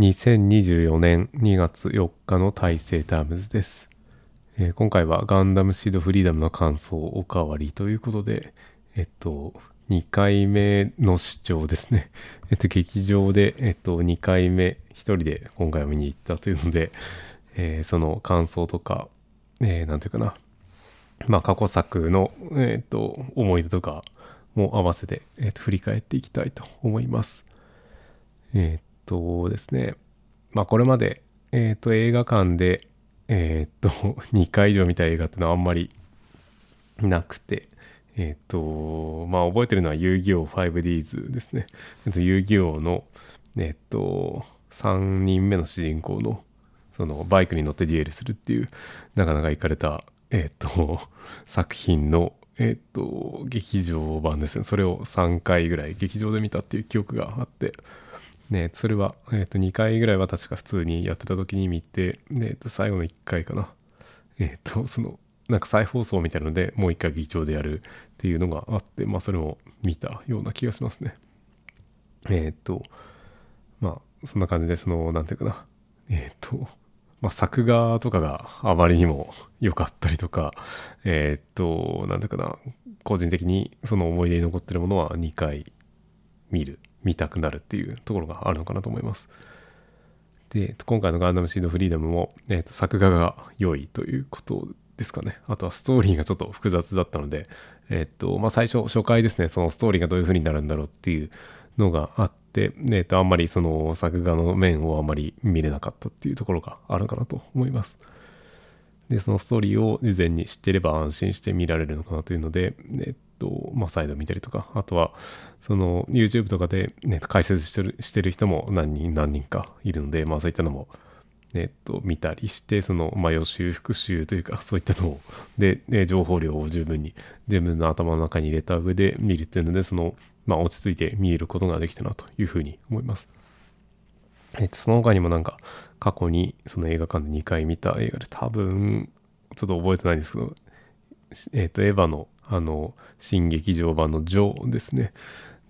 2024年2月4日の大成タームズです、えー今回はガンダムシードフリーダムの感想おかわりということで、えっと、2回目の視聴ですね。えっと、劇場で、えっと、2回目一人で今回は見に行ったというので、えーその感想とか、えーていうかな、まあ過去作の、えっと、思い出とかも合わせて、えっと、振り返っていきたいと思います。えーっとですね、まあこれまで、えっと映画館で、えっと 2回以上見た映画ってのはあんまりなくて、えっと、まあ覚えてるのは遊戯王 5Ds ですね。遊戯王の、えっと、3人目の主人公の、そのバイクに乗ってデュエルするっていう、なかなか行かれた、えっと、作品の、えっと、劇場版ですね。それを3回ぐらい劇場で見たっていう記憶があって、ね、それは、えー、と2回ぐらいは確か普通にやってた時に見て、ね最後の1回かな。えっ、と、その、なんか再放送みたいなのでもう1回劇場でやるっていうのがあって、まあそれも見たような気がしますね。えっ、と、まあそんな感じで、その、なんていうかな。えっ、と、まあ作画とかがあまりにも良かったりとか、えっ、と、なんていうかな、個人的にその思い出に残ってるものは2回見る見たくなるっていうところがあるのかなと思います。で今回のガンダムシードフリーダムも、えーと作画が良いということですかね。あとはストーリーがちょっと複雑だったのでえっ、とまあ最初初回ですねそのストーリーがどういう風になるんだろうっていうのがあってえーとあんまりその作画の面をあまり見れなかったっていうところがあるかなと思います。で、そのストーリーを事前に知ってれば安心して見られるのかなというので、えっと、まあ、再度見たりとか、あとは、その YouTube とかで、ね、解説してるしてる人も何人、何人かいるので、まあそういったのも、えっと、見たりして、その、まあ予習、復習というか、そういったのを、で、で情報量を十分に、自分の頭の中に入れた上で見るっていうので、その、まあ落ち着いて見えることができたなというふうに思います。えっと、その他にもなんか過去にその映画館で2回見た映画で多分ちょっと覚えてないんですけど、えっと、エヴァのあの新劇場版のジョーですね。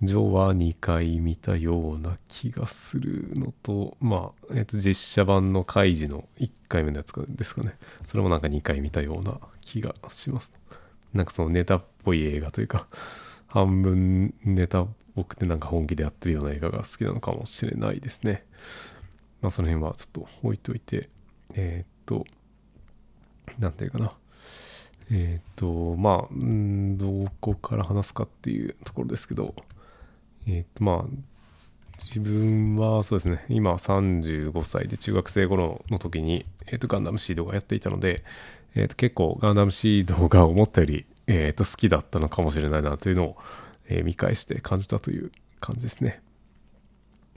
ジョーは2回見たような気がするのと、まあ、えっと、実写版のカイジの1回目のやつですかね。それもなんか2回見たような気がします。なんかそのネタっぽい映画というか、半分ネタっぽくてなんか本気でやってるような映画が好きなのかもしれないですね。まあその辺はちょっと置いといて、えーっと、なんていうかな。えーっと、まあ、うんどこから話すかっていうところですけど、えーっと、まあ、自分はそうですね、今35歳で中学生頃の時に、えーと、ガンダムシードがやっていたので、えっと、結構ガンダムシードが思ったより、えっと、好きだったのかもしれないなというのを、え見返して感じたという感じですね。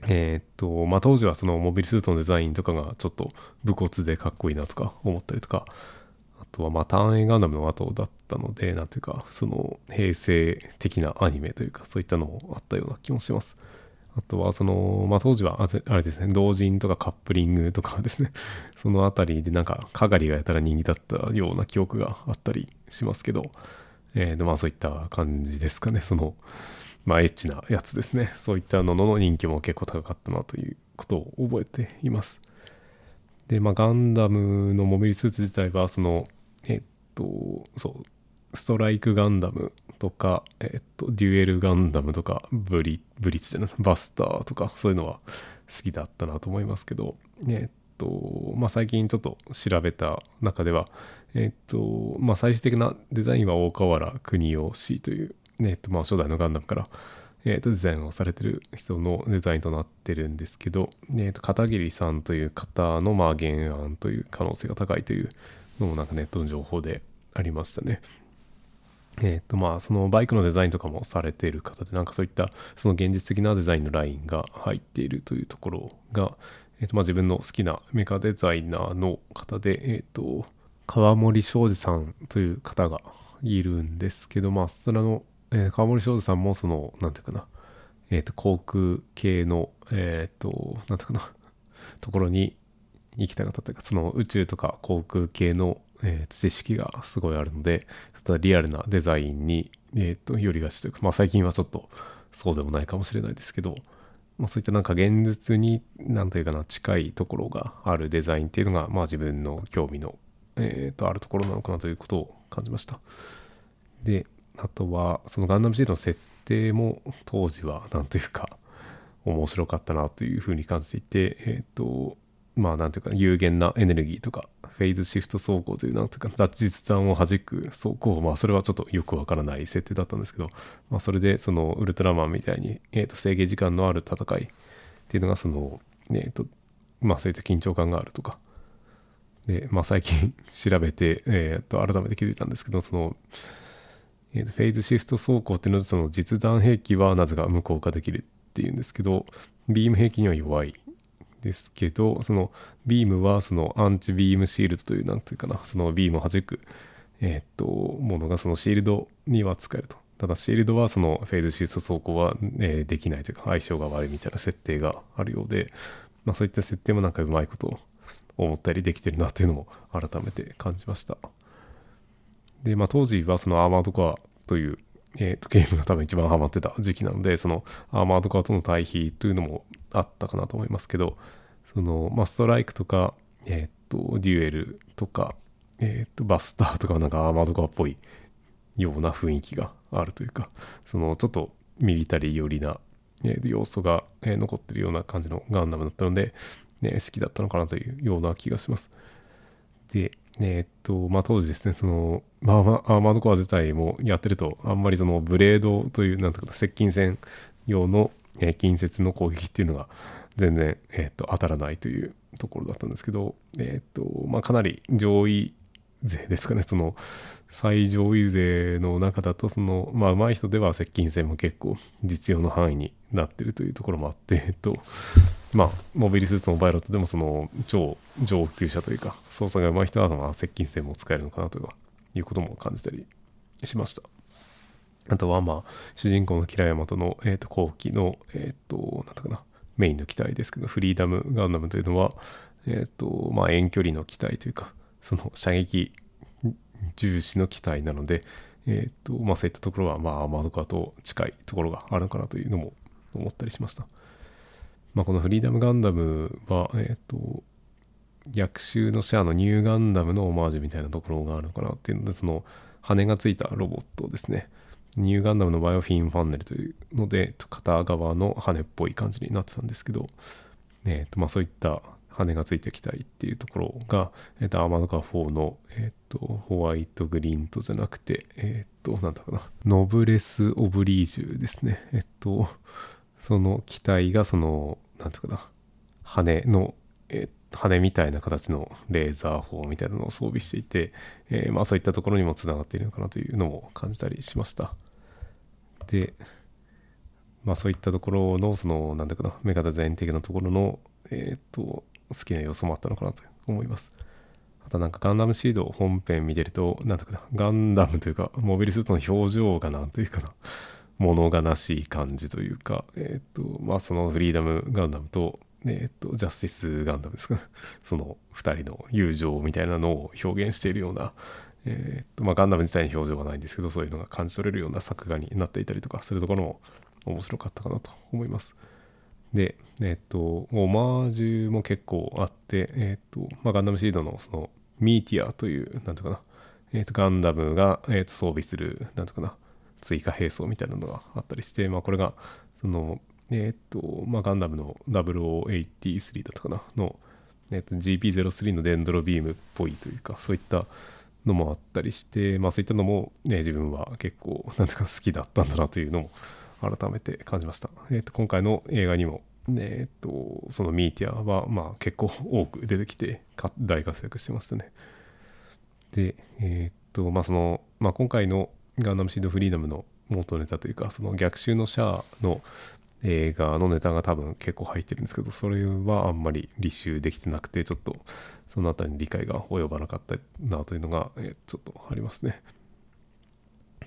えっと、まあ、当時はそのモビルスーツのデザインとかがちょっと武骨でかっこいいなとか思ったりとか、とはまあ単影ガンダムの後だったので、なんていうか、その平成的なアニメというか、そういったのもあったような気もします。あとはその、まあ、当時はあれですね、同人とかカップリングとかですね、そのあたりでなんか、かがりがやたら人気だったような記憶があったりしますけど、えーまあそういった感じですかね、その、まあエッチなやつですね。そういったのの人気も結構高かったなということを覚えています。で、まあガンダムのモビルスーツ自体は、その、と、そう、ストライクガンダムとか、えっと、デュエルガンダムとか、ブリブリッツじゃない、バスターとか、そういうのは好きだったなと思いますけど、えっと、まあ最近ちょっと調べた中では、えっと、まあ最終的なデザインは大河原邦夫氏という、えっと、まあ初代のガンダムから、えっと、デザインをされてる人のデザインとなってるんですけど、えっと、片桐さんという方の、まあ原案という可能性が高いというのもなんかネットの情報でありましたね。えっとまあそのバイクのデザインとかもされている方でなんかそういったその現実的なデザインのラインが入っているというところが、えっとまあ自分の好きなメカデザイナーの方で、えっと川森庄司さんという方がいるんですけどまあそちらの、えー川森庄司さんもそのなんていうかなえっ、と航空系のえっ、となんていうかなところに行きたかったというかその宇宙とか航空系の、えー知識がすごいあるのでただリアルなデザインに、えー、とよりがちというか、まあ、最近はちょっとそうでもないかもしれないですけど、まあ、そういったなんか現実に何というかな近いところがあるデザインっていうのが、まあ、自分の興味の、えー、とあるところなのかなということを感じました。であとはそのガンダムシードの設定も当時は何というか面白かったなというふうに感じていてえっ、ー、とまあなんていうか有限なエネルギーとかフェーズシフト走行というなんていうか脱実弾を弾く走行まあそれはちょっとよくわからない設定だったんですけど、まあ、それでそのウルトラマンみたいに、えー、と制限時間のある戦いっていうのがそのえっ、ー、とまあそういった緊張感があるとかでまあ最近調べてえっ、ー、と改めて気づいたんですけどそのえー、フェーズシフト走行っていうのはその実弾兵器はなぜか無効化できるっていうんですけどビーム兵器には弱い。ですけどそのビームはそのアンチビームシールドという何ていうかなそのビームを弾くえ、っとものがそのシールドには使えると。ただシールドはそのフェーズシフト走行は、え、できないというか相性が悪いみたいな設定があるようで、まあ、そういった設定もなんかうまいこと思ったりできてるなっていうのも改めて感じました。でまあ当時はそのアーマードコアというえーと、ゲームが多分一番ハマってた時期なのでそのアーマードカーとの対比というのもあったかなと思いますけどその、まあ、ストライクとか、えーと、デュエルとか、えーと、バスターとかなんかアーマードカーっぽいような雰囲気があるというかそのちょっとミリタリー寄りな、えー、要素が、え、残ってるような感じのガンダムだったので、ね、好きだったのかなというような気がします。で、えー、っと、まあ、当時ですね、その、まあ、まあ、アーマードコア自体もやってると、あんまりそのブレードという、なんとか接近戦用の、えー、近接の攻撃っていうのが全然、えー、と、当たらないというところだったんですけど、えー、と、まあ、かなり上位勢ですかね、その、最上位勢の中だと、その、まあ、上手い人では接近戦も結構実用の範囲になってるというところもあって、えっと、まあ、モビルスーツのパイロットでもその超上級者というか、操作が上手い人はまあ接近戦も使えるのかなということも感じたりしました。あとはまあ、主人公のキラヤマトの、えー、と後期の、えっ、ー、と、なんだかな、メインの機体ですけど、フリーダムガンダムというのは、えっ、ー、と、まあ遠距離の機体というか、その射撃重視の機体なので、えっ、と、まあそういったところは、まあアーマドカーと近いところがあるのかなというのも思ったりしました。まあ、このフリーダムガンダムは、えっ、と、逆襲のシェアのニューガンダムのオマージュみたいなところがあるのかなっていうので、その羽がついたロボットですね。ニューガンダムのバイオフィンファンネルというので、片側の羽っぽい感じになってたんですけど、え、ー、と、まあそういった羽がついてきたいっていうところが、え、ー、と、アーマードカー4の、えっ、と、ホワイトグリーントじゃなくて、えっ、と、なんだかな、ノブレス・オブリージュですね。えっと、その機体がそのなんていうかな、羽の、えー、羽みたいな形のレーザー砲みたいなのを装備していて、えー、まあそういったところにもつながっているのかなというのも感じたりしました。で、まあそういったところの、その、なんだかな、メガデザイン的なところの、えっ、と、好きな要素もあったのかなと思います。あとなんかガンダムシード本編見てると、なんだかな、ガンダムというか、モビルスーツの表情がなんというかな、物悲しい感じというか、えっ、と、まあそのフリーダムガンダムと、えっ、と、ジャスティスガンダムですか、その2人の友情みたいなのを表現しているような、えっ、と、まあガンダム自体に表情はないんですけど、そういうのが感じ取れるような作画になっていたりとかするところも面白かったかなと思います。で、えっ、と、オマージュも結構あって、えっ、と、まあガンダムシードのそのミーティアという、なんとかな、えっ、と、ガンダムが、えっと装備する、なんとかな、追加兵装みたいなのがあったりして、まあ、これがそのえっ、と、まあ、ガンダムの0083だったかな。の、えー、と GP03 のデンドロビームっぽいというかそういったのもあったりして、まあ、そういったのも、ね、自分は結構なんとか好きだったんだなというのも改めて感じました。えー、と今回の映画にもえ、ー、とそのミーティアは、まあ、結構多く出てきて大活躍してましたね。で、え、ー、とまあその、まあ、今回のガンダムシードフリーダムの元ネタというか、その逆襲のシャアの映画のネタが多分結構入ってるんですけど、それはあんまり履修できてなくて、ちょっとそのあたりに理解が及ばなかったなというのが、えちょっとありますね。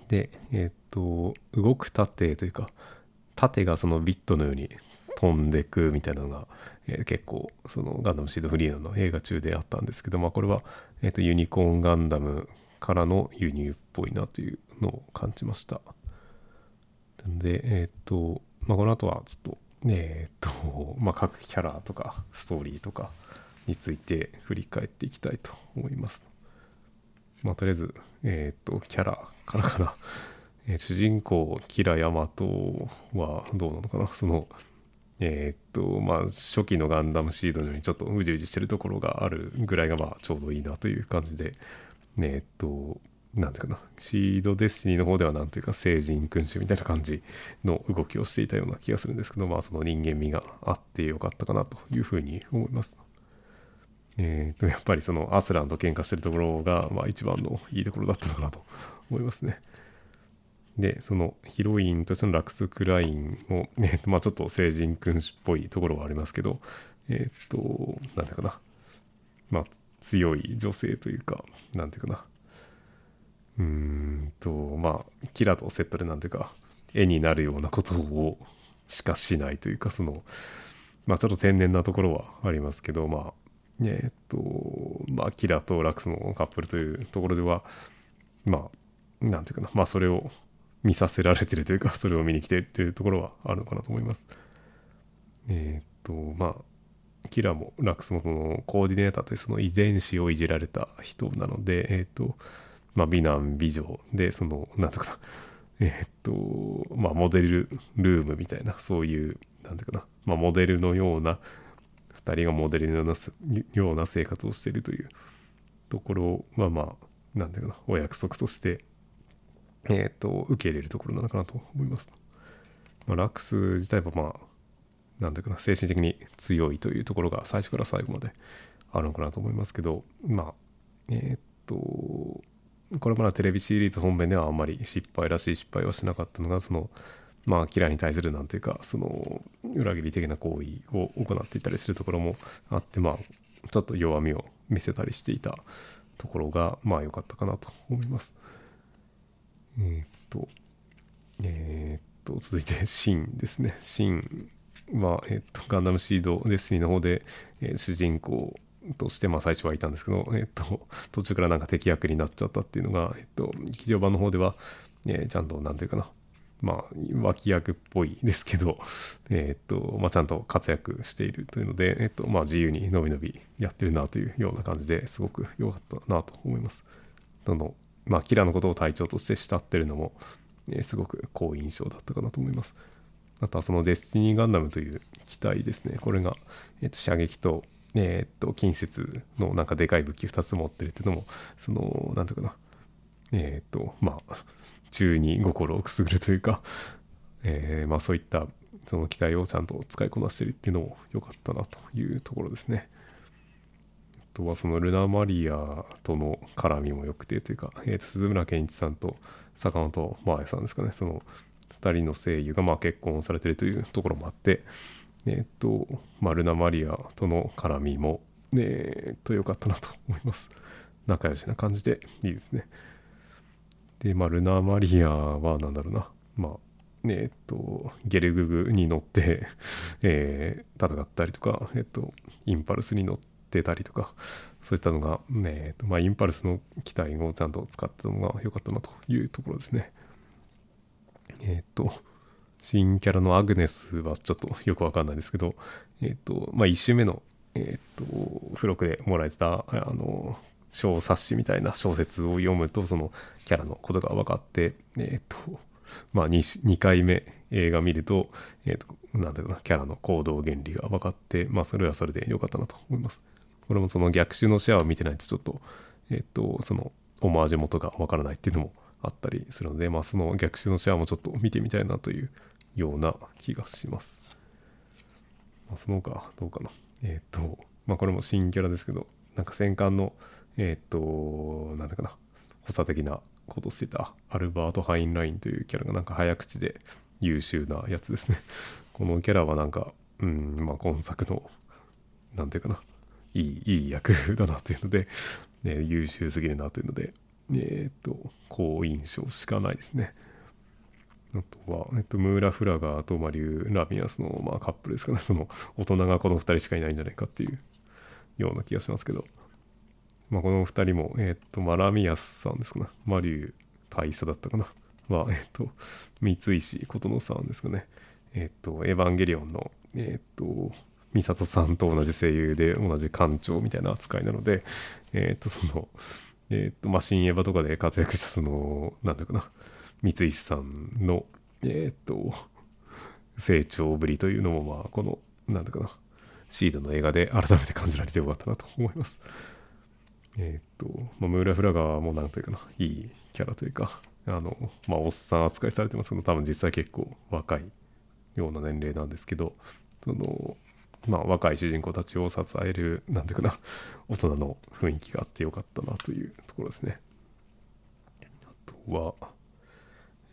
で、えっ、と、動く盾というか、盾がそのビットのように飛んでくみたいなのが、えー、結構そのガンダムシードフリーの映画中であったんですけど、まあこれは、えっ、とユニコーンガンダムからの輸入っぽいなというのを感じました。で、えっ、と、まあ、この後はちょっとえっと、まあ、各キャラとかストーリーとかについて振り返っていきたいと思います。まあ、とりあえず、えーっと、キャラからかな。えー主人公、キラヤマトはどうなのかなその、えっと、まあ、初期のガンダムシードのようにちょっとうじうじしてるところがあるぐらいが、まあ、ちょうどいいなという感じで、えっと、なんていうかな、シードデスティニーの方ではなんていうか、聖人君主みたいな感じの動きをしていたような気がするんですけど、まあ、その人間味があってよかったかなというふうに思います。えーと、やっぱりそのアスランと喧嘩してるところが、まあ、一番のいいところだったのかなと思いますね。で、そのヒロインとしてのラクス・クラインも、えーまあ、ちょっと聖人君主っぽいところはありますけど、えっ、と、なんていうかな、まあ、強い女性というか、なんていうかな、うんと、まあ、キラとセットでなんていうか、絵になるようなことをしかしないというか、その、まあ、ちょっと天然なところはありますけど、まあ、えっと、まあ、キラとラクスのカップルというところでは、まあ、なんていうかな、まあ、それを見させられてるというか、それを見に来てるというところはあるのかなと思います。えっと、まあ、キラもラクスもそのコーディネーターというその遺伝子をいじられた人なので、えっと、まあ、美男美女で、その、なんていうかな、えっと、まあ、モデルルームみたいな、そういう、なんていうかな、まあ、モデルのような、2人がモデルのようなような生活をしているというところは、まあ、なんていうかな、お約束として、えーっと、受け入れるところなのかなと思います。まあ、ラックス自体は、まあ、なんていうかな、精神的に強いというところが最初から最後まであるのかなと思いますけど、まあ、えーっと、これまでテレビシリーズ本編ではあんまり失敗らしい失敗はしなかったのが、その、まあ、キラーに対するなんていうか、その、裏切り的な行為を行っていたりするところもあって、まあ、ちょっと弱みを見せたりしていたところが、まあ、良かったかなと思います。えーっと、えーっと、続いて、シンですね。シンは、えーっと、ガンダムシードデスニーの方で、え主人公として、まあ、最初はいたんですけど、えっと、途中からなんか敵役になっちゃったっていうのが、えっと、劇場版の方では、えーちゃんと、なんていうかな、まあ、脇役っぽいですけど、えーっと、まあ、ちゃんと活躍しているというので、えっと、まあ、自由にのびのびやってるなというような感じですごく良かったなと思います。その、まあ、キラのことを隊長として慕ってるのも、えーすごく好印象だったかなと思います。あとはそのデスティニーガンダムという機体ですね。これが、えー、と射撃と、えー、と近接のなんかでかい武器2つ持ってるっていうのも、その、なんていうかな、えっ、と、まあ、中に心をくすぐるというか、えーまあそういったその機体をちゃんと使いこなしてるっていうのも良かったなというところですね。あとはそのルナ・マリアとの絡みも良くてというか、えーと鈴村健一さんと坂本真綾さんですかね、その2人の声優がまあ結婚されてるというところもあって、えっ、と、まあ、ルナ・マリアとの絡みも、えっ、と、良かったなと思います。仲良しな感じでいいですね。で、まあ、ルナ・マリアは何だろうな、まあ、えっと、ゲルググに乗って、えー戦ったりとか、えっと、インパルスに乗ってたりとか、そういったのが、ねえっとまあ、インパルスの機体をちゃんと使ったのが良かったなというところですね。えっと、新キャラのアグネスはちょっとよくわかんないですけど、えっと、まあ、1周目の、えっと、付録でもらえてた、あの、小冊子みたいな小説を読むと、そのキャラのことが分かって、えっと、まあ2、2回目映画見ると、えっと、なんだろうな、キャラの行動原理が分かって、まあ、それはそれで良かったなと思います。これもその逆襲のシェアを見てないと、ちょっと、えっと、その、オマージュ元が分からないっていうのもあったりするので、まあ、その逆襲のシェアもちょっと見てみたいなというような気がします。まあ、その他、どうかな。えっ、と、まあ、これも新キャラですけど、なんか戦艦の、えっ、と、なんだかな、補佐的なことをしてたアルバート・ハインラインというキャラがなんか早口で優秀なやつですね。このキャラはなんか、うん、まあ、今作の、なんていうかな、いい、いい役だなというので、ね、優秀すぎるなというので、えっ、と、好印象しかないですね。あとは、えっと、ムーラ・フラガーとマリュー・ラミアスの、まあ、カップルですかね。その、大人がこの2人しかいないんじゃないかっていうような気がしますけど、まあ、この2人も、えっと、まあ、ラミアスさんですかね。マリュー大佐だったかな。まあ、えっと、三石琴乃さんですかね。えっ、と、エヴァンゲリオンの、えっ、と、ミサトさんと同じ声優で同じ艦長みたいな扱いなので、えっ、と、その、えっ、と、まあ、新エヴァとかで活躍した、その、なんていうかな、三石さんの、えっ、と、成長ぶりというのも、まあ、この、なんていうかな、シードの映画で改めて感じられてよかったなと思います。えっ、と、まあ、ムーラ・フラガーもなんというかな、いいキャラというか、あの、まあ、おっさん扱いされてますけど、多分実際結構若いような年齢なんですけど、その、まあ、若い主人公たちを支える、なんていうかな、大人の雰囲気があってよかったなというところですね。あとは、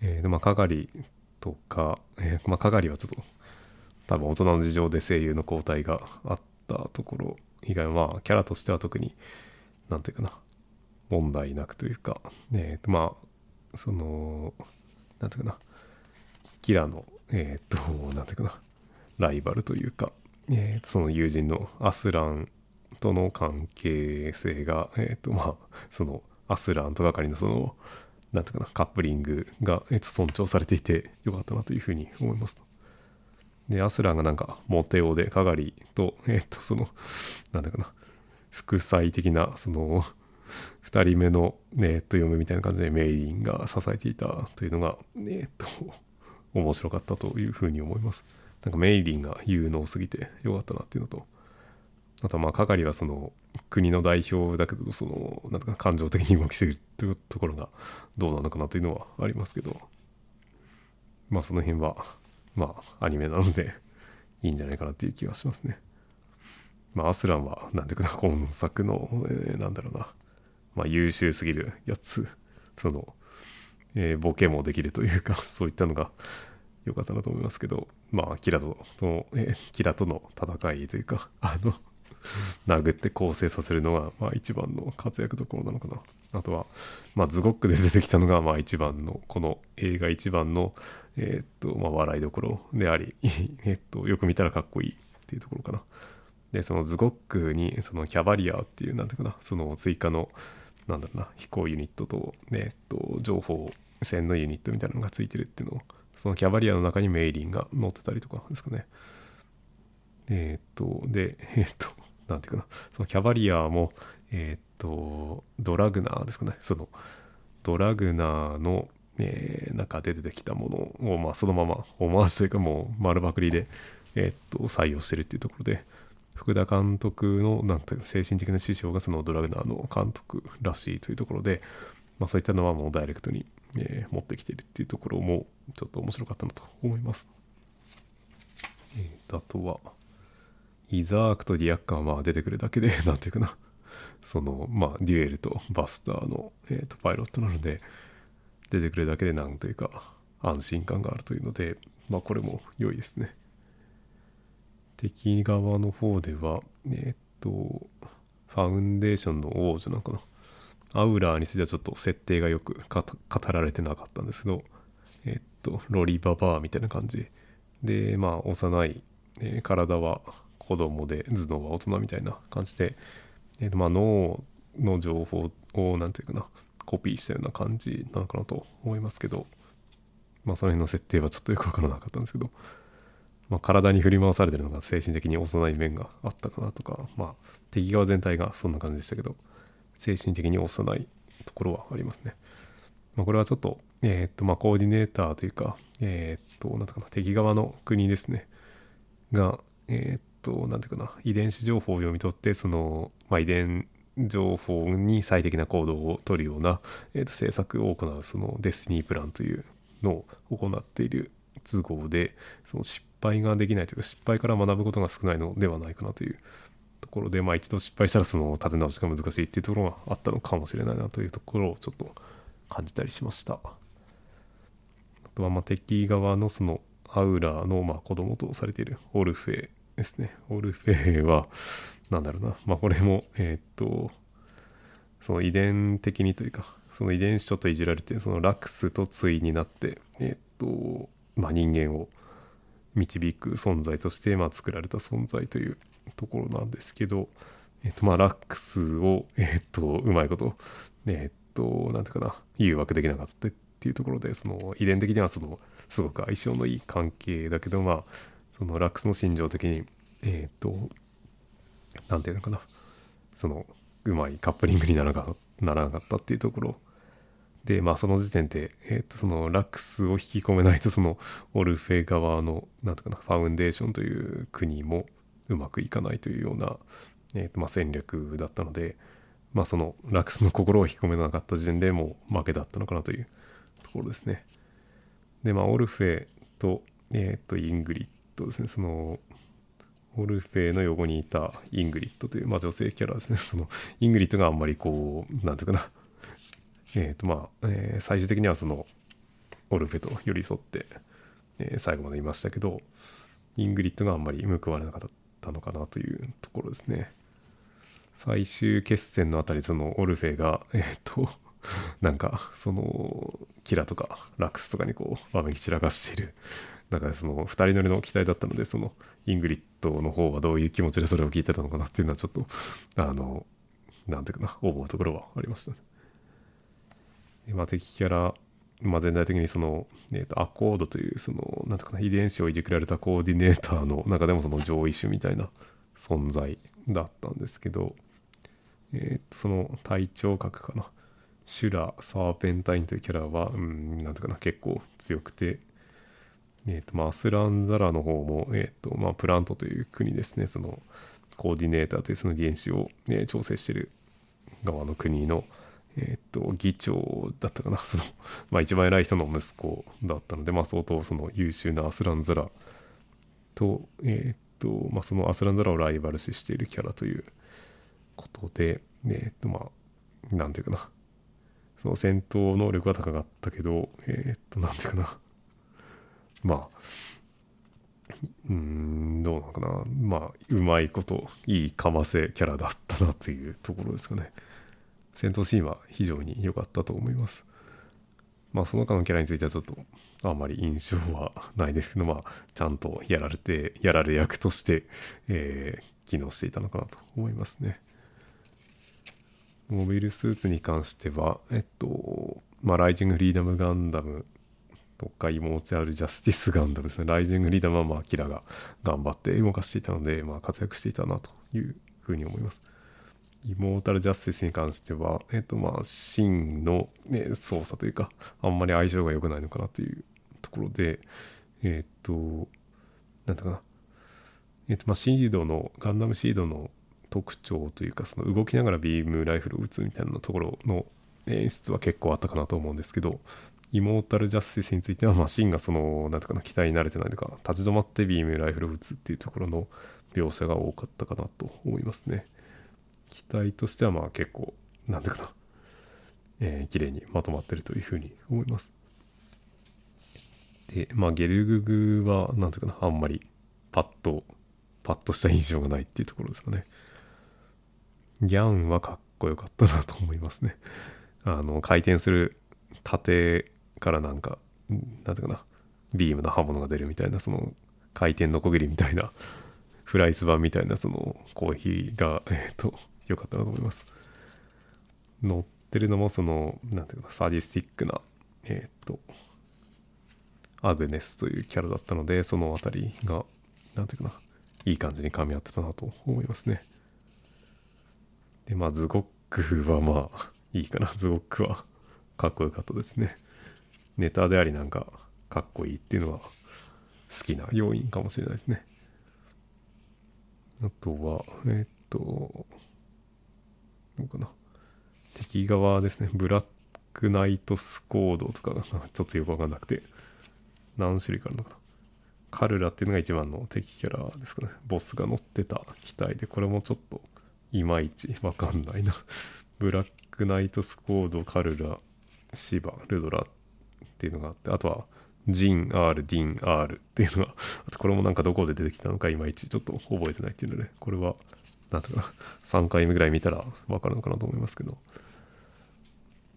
えー、でまあ、かがりとか、えー、まあ、かがりはちょっと、多分大人の事情で声優の交代があったところ以外は、まあ、キャラとしては特に、なんていうかな、問題なくというか、えー、まあ、その、なんていうかな、キラの、えっ、と、なんていうかな、ライバルというか、えー、その友人のアスランとの関係性が、えっ、と、まあ、そのアスランと係のその、なんていうかな、カップリングが、尊重されていてよかったなというふうに思いますとで、アスランがなんか、モテオで、かがりと、えっ、と、その、なんだかな、副妻的な、その、2人目の、ね、えっと、嫁みたいな感じでメイリンが支えていたというのが、ねえっと、面白かったというふうに思います。なんかメイリンが有能すぎてよかったなっていうのと、あとまあ係はその国の代表だけど、その、なんか感情的に動きすぎるというところがどうなのかなというのはありますけど、まあその辺は、まあアニメなのでいいんじゃないかなっていう気がしますね。まあアスランは、なんていうかな、今作の、えー、なんだろうな、まあ優秀すぎるやつ、その、えー、ボケもできるというか、そういったのが良かったなと思いますけど、まあ、キラとの、えー、キラとの戦いというか、あの 殴って構成させるのが、まあ、一番の活躍どころなのかな。あとは、まあ、ズゴックで出てきたのが、まあ、一番の、この映画一番の、えー、っと、まあ、笑いどころであり、えっと、よく見たらかっこいいっていうところかな。で、そのズゴックに、そのキャバリアっていう、なんていうかな、その追加の、なんだろうな、飛行ユニットと、えっと、情報線のユニットみたいなのがついてるっていうのを、そのキャバリアの中にメイリンが乗ってたりとかですかね。えー、っと、で、えー、っと、なんていうかな、そのキャバリアも、えー、っと、ドラグナーですかね、その、ドラグナーの、えー、中で出てきたものを、まあ、そのまま、オマージュというか、もう丸パクリで、えー、っと、採用してるっていうところで、福田監督の、なんていうか、精神的な師匠がそのドラグナーの監督らしいというところで、まあ、そういったのはもうダイレクトに、えー、持ってきてるっていうところもちょっと面白かったなと思います。えー、あとは、イザークとディアッカーはまあ出てくるだけで、なんていうかな、その、まあ、デュエルとバスターの、えー、とパイロットなので、出てくるだけでなんというか、安心感があるというので、まあ、これも良いですね。敵側の方では、えっ、と、ファウンデーションの王女なのかな。アウラーについてはちょっと設定がよく語られてなかったんですけど、えっと、ロリババアみたいな感じ。で、まあ、幼い、えー、体は子供で、頭脳は大人みたいな感じで、えー、まあ、脳の情報を、なんていうかな、コピーしたような感じなのかなと思いますけど、まあ、その辺の設定はちょっとよくわからなかったんですけど、まあ、体に振り回されてるのが精神的に幼い面があったかなとか、まあ、敵側全体がそんな感じでしたけど、精神的に幼いところはありますね。まあ、これはちょっと、えっ、と、まあ、コーディネーターというか、えっ、と、なんかな、敵側の国ですね。が、えっ、と、なんていうかな、遺伝子情報を読み取って、その、まあ、遺伝情報に最適な行動をとるような、えー、と政策を行う、そのデスティニープランというのを行っている都合で、その失敗ができないというか、失敗から学ぶことが少ないのではないかなというところで、まあ、一度失敗したらその立て直しが難しいっていうところがあったのかもしれないなというところをちょっと感じたりしました。あとはまあ敵側のそのアウラーのまあ子供とされているオルフェですね。オルフェは、なんだろうな。まあこれも、えー、っと、その遺伝的にというか、その遺伝子ちょっといじられて、そのラクスと対になって、えー、っと、まあ人間を導く存在として、まあ、作られた存在というところなんですけど、えっ、と、まあ、ラックスを、えっ、と、うまいこと、えっ、と、なんていうかな、誘惑できなかったってっていうところでその遺伝的にはそのすごく相性のいい関係だけどまあそのラックスの心情的にえっ、と何て言うのかなそのうまいカップリングにならならなかったっていうところでまあその時点で、えー、とそのラックスを引き込めないとそのオルフェ側のなんとかなファウンデーションという国もうまくいかないというような、えーとまあ、戦略だったのでまあそのラクスの心を引き込めなかった時点でもう負けだったのかなというところですね。でまあオルフェと,、えー、とイングリッドですねそのオルフェの横にいたイングリッドという、まあ、女性キャラですね。そのイングリッドがあんまりこう、なんていうかな、えっ、ー、とまあ、えー、最終的にはそのオルフェと寄り添って、えー、最後までいましたけど、イングリッドがあんまり報われなかったのかなというところですね。最終決戦のあたり、そのオルフェが、えっ、と、なんか、その、キラとかラクスとかにこう、わめき散らかしているだからその2人乗りの機体だったのでそのイングリッドの方はどういう気持ちでそれを聞いてたのかなっていうのはちょっとあのなんていうかな思うところはありましたね。でまあ、敵キャラ、まあ、全体的にその、えー、とアコードというそのなんていうかな遺伝子をいじくられたコーディネーターの中でもその上位種みたいな存在だったんですけど、えー、とその体調格かなシュラ・サーペンタインというキャラは、うん、なんていうかな結構強くてえ、ー、と、まあ、アスランザラの方も、え、ー、と、まあ、プラントという国ですね、その、コーディネーターというその原子を、ね、調整している側の国の、え、ー、と、議長だったかな、その、まあ、一番偉い人の息子だったので、まあ、相当その優秀なアスランザラと、えっ、と、まあ、そのアスランザラをライバル視しているキャラということで、えっ、と、まあ、なんていうかな、その戦闘能力は高かったけど、えっ、と、なんていうかな、まあ、うん、どうなのかな。まあ、うまいこと、いいかませキャラだったなというところですかね。戦闘シーンは非常に良かったと思います。まあ、その他のキャラについてはちょっと、あんまり印象はないですけど、まあ、ちゃんとやられて、やられ役として、えー、機能していたのかなと思いますね。モビルスーツに関しては、えっと、まあ、ライジング・フリーダム・ガンダムとか、イモーチャル・ジャスティス・ガンダムですね。ライジング・リーダーは、まあ、アキラが頑張って動かしていたので、まあ、活躍していたなというふうに思います。イモータル・ジャスティスに関しては、えっ、と、まあ、シンの、ね、操作というか、あんまり相性が良くないのかなというところで、えっ、と、なんだかな。えっ、と、まあ、シードの、ガンダムシードの特徴というか、その動きながらビームライフルを撃つみたいなところの演出は結構あったかなと思うんですけど、イモータルジャスティスについては、まあ、シンがその、なんていうかな、期待に慣れてないというか、立ち止まってビームライフルを撃つっていうところの描写が多かったかなと思いますね。期待としては、まあ結構、なんていうかな、えー、綺麗にまとまってるというふうに思います。で、まあ、ゲルググは、なんていうかな、あんまりパッと、パッとした印象がないっていうところですかね。ギャンはかっこよかったなと思いますね。あの、回転する縦からなんか、なんていうかな、ビームの刃物が出るみたいな、その回転のこぎりみたいな、フライス版みたいな、そのコーヒーが、えっ、と、良かったなと思います。乗ってるのも、その、なんていうかな、サディスティックな、えっ、と、アグネスというキャラだったので、そのあたりが、なんていうかな、いい感じに噛み合ってたなと思いますね。で、まあ、ズゴックはまあ、いいかな、ズゴックはかっこよかったですね。ネタでありなんかかっこいいっていうのは好きな要因かもしれないですね。あとは、えっと、どうかな。敵側ですね。ブラックナイトスコードとかちょっとよくわかんなくて、何種類かあるのかな。カルラっていうのが一番の敵キャラですかね。ボスが乗ってた機体で、これもちょっといまいちわかんないな。ブラックナイトスコード、カルラ、シバ、ルドラっていうのがあって、あとは、ジン、R、ディン、R っていうのが、あとこれもなんかどこで出てきたのかいまいちちょっと覚えてないっていうので、これは、なんとか、3回目ぐらい見たらわかるのかなと思いますけど。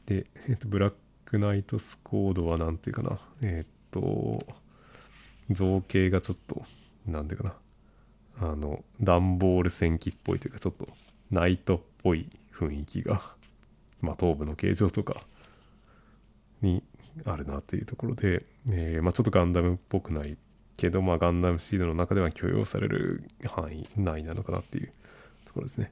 で、えっ、と、ブラックナイトスコードはなんていうかな、えっ、と、造形がちょっと、なんていうかな、あの、段ボール戦記っぽいというか、ちょっとナイトっぽい雰囲気が、まあ、頭部の形状とかにあるなっていうところで、えーまあ、ちょっとガンダムっぽくないけど、まあ、ガンダムシードの中では許容される範囲内なのかなっていうところですね。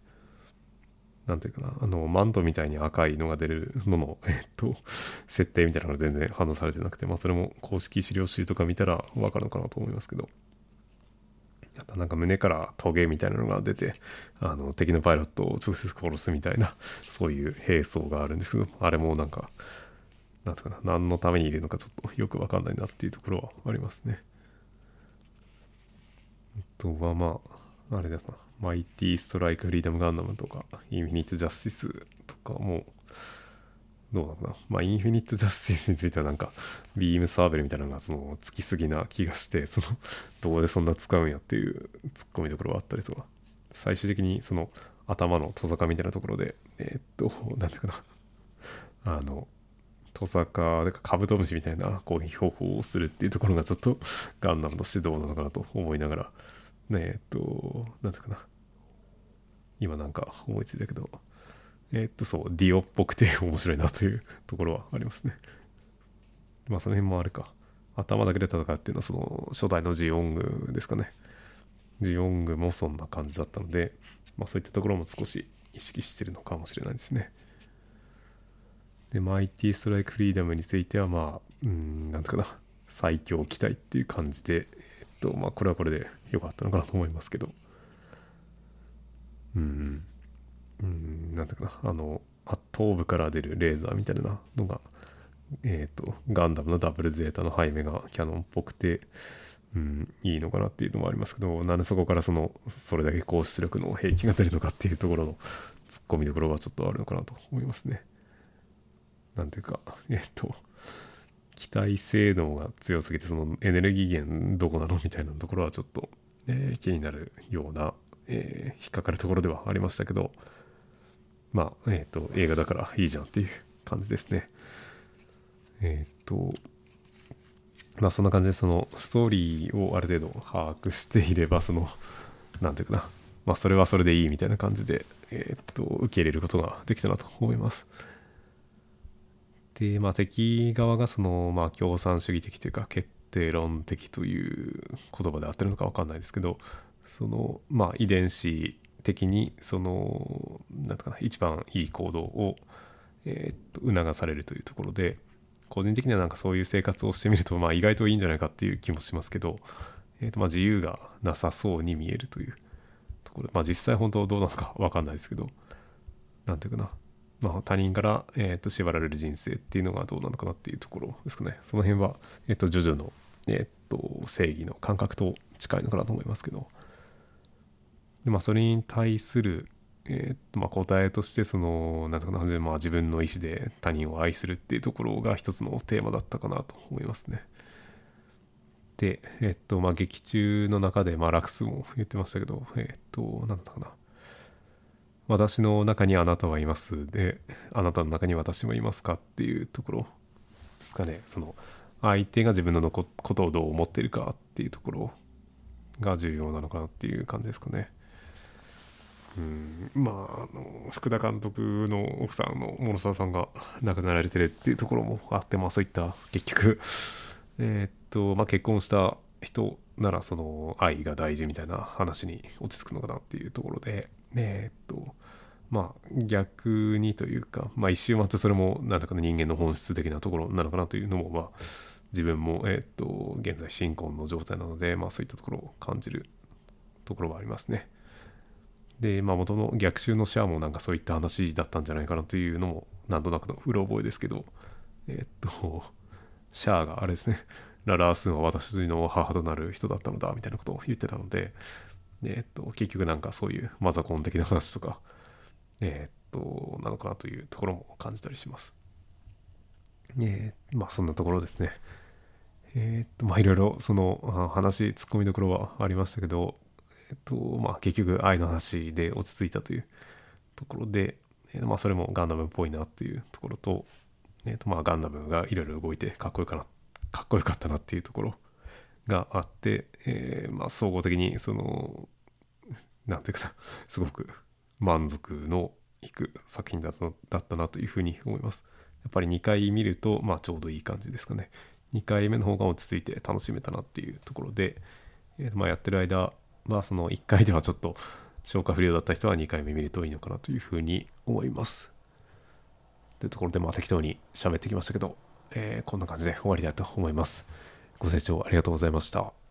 なんていうかな、あの、マントみたいに赤いのが出るのの、えっと、設定みたいなのが全然反応されてなくて、まあ、それも公式資料集とか見たらわかるのかなと思いますけど、あとなんか胸からトゲみたいなのが出て、あの、敵のパイロットを直接殺すみたいな、そういう兵装があるんですけど、あれもなんか、なんとかな、何のためにいるのかちょっとよくわかんないなっていうところはありますね。あとはまあ、あれだな、マイティ・ストライク・フリーダム・ガンダムとか、インフィニット・ジャスティスとかも、どうなのかな。まあ、インフィニット・ジャスティスについてはなんか、ビームサーベルみたいなのが、その、つきすぎな気がして、その、どこでそんな使うんやっていうツッコミどころがあったりとか、最終的にその、頭のトサカみたいなところで、えー、っと、なんていうかな、あの、トサカ、カブトムシみたいな攻撃方法をするっていうところがちょっとガンダムとしてどうなのかなと思いながら、ねえっと、なんていうかな。今なんか思いついたけど、えっとそう、ディオっぽくて面白いなというところはありますね。まあその辺もあるか。頭だけで戦うっていうのはその初代のジオングですかね。ジオングもそんな感じだったので、まあそういったところも少し意識してるのかもしれないですね。で、マイティストライクフリーダムについては、まあ、うん、なんとかな、最強機体っていう感じで、えっと、まあ、これはこれで良かったのかなと思いますけど、うん、うん、なんとかな、あの、頭部から出るレーザーみたいなのが、えっ、と、ガンダムのダブルゼータの背面がキャノンっぽくて、うん、いいのかなっていうのもありますけど、なんでそこからその、それだけ高出力の兵器が出るのかっていうところの突っ込みどころはちょっとあるのかなと思いますね。なんていうか、えっと、機体性能が強すぎて、そのエネルギー源どこなのみたいなところはちょっと、えー、気になるような、えー、引っかかるところではありましたけど、まあ、えっ、ー、と、映画だからいいじゃんっていう感じですね。えっ、と、まあそんな感じでそのストーリーをある程度把握していれば、その、なんていうかな、まあそれはそれでいいみたいな感じで、えっ、と、受け入れることができたなと思います。で、まあ、敵側がその、まあ、共産主義的というか決定論的という言葉で合ってるのか分かんないですけどその、まあ、遺伝子的にそのなんとかな一番いい行動を、えー、っと促されるというところで個人的にはなんかそういう生活をしてみると、まあ、意外といいんじゃないかっていう気もしますけど、えー、っとまあ自由がなさそうに見えるというところまあ実際本当どうなのか分かんないですけどなんていうかなまあ、他人から、えー、と縛られる人生っていうのがどうなのかなっていうところですかね。その辺は、えっ、ー、と、ジョジョの、えっ、ー、と、正義の感覚と近いのかなと思いますけど。で、まあ、それに対する、えっ、と、まあ、答えとして、その、なんとかな、まあ、自分の意思で他人を愛するっていうところが一つのテーマだったかなと思いますね。で、えっと、まあ、劇中の中で、まあ、ラクスも言ってましたけど、えっと、なんだったかな。私の中にあなたはいますで、あなたの中に私もいますかっていうところですかね。その相手が自分のことをどう思ってるかっていうところが重要なのかなっていう感じですかね。うん、まあ、あの、福田監督の奥さんの諸沢さんが亡くなられてるっていうところもあって、まあそういった結局、え、っと、まあ結婚した人ならその愛が大事みたいな話に落ち着くのかなっていうところで、えー、っと、まあ逆にというか、まあ一周回ってそれも何だかの人間の本質的なところなのかなというのも、まあ自分も、えー、っと、現在新婚の状態なので、まあそういったところを感じるところはありますね。で、まあ元の逆襲のシャアもなんかそういった話だったんじゃないかなというのも、なんとなくのうろ覚えですけど、えー、っと、シャアがあれですね、ララースンは私の母となる人だったのだみたいなことを言ってたので、えっと、結局なんかそういうマザコン的な話とか、えっと、なのかなというところも感じたりします。えー、まあそんなところですね。えっと、まあいろいろその話、ツッコミどころはありましたけど、えっと、まあ結局愛の話で落ち着いたというところで、え、まあそれもガンダムっぽいなっていうところと、えっとまあガンダムがいろいろ動いてかっこよかなかっこよかったなっていうところがあって、えー、まあ総合的にそのなんていうかなすごく満足のいく作品だったなというふうに思います。やっぱり2回見ると、まあ、ちょうどいい感じですかね。2回目の方が落ち着いて楽しめたなっていうところで、えーまあ、やってる間はその1回ではちょっと消化不良だった人は2回目見るといいのかなというふうに思います。というところでまあ適当に喋ってきましたけど、えーこんな感じで終わりたいと思います。ご清聴ありがとうございました。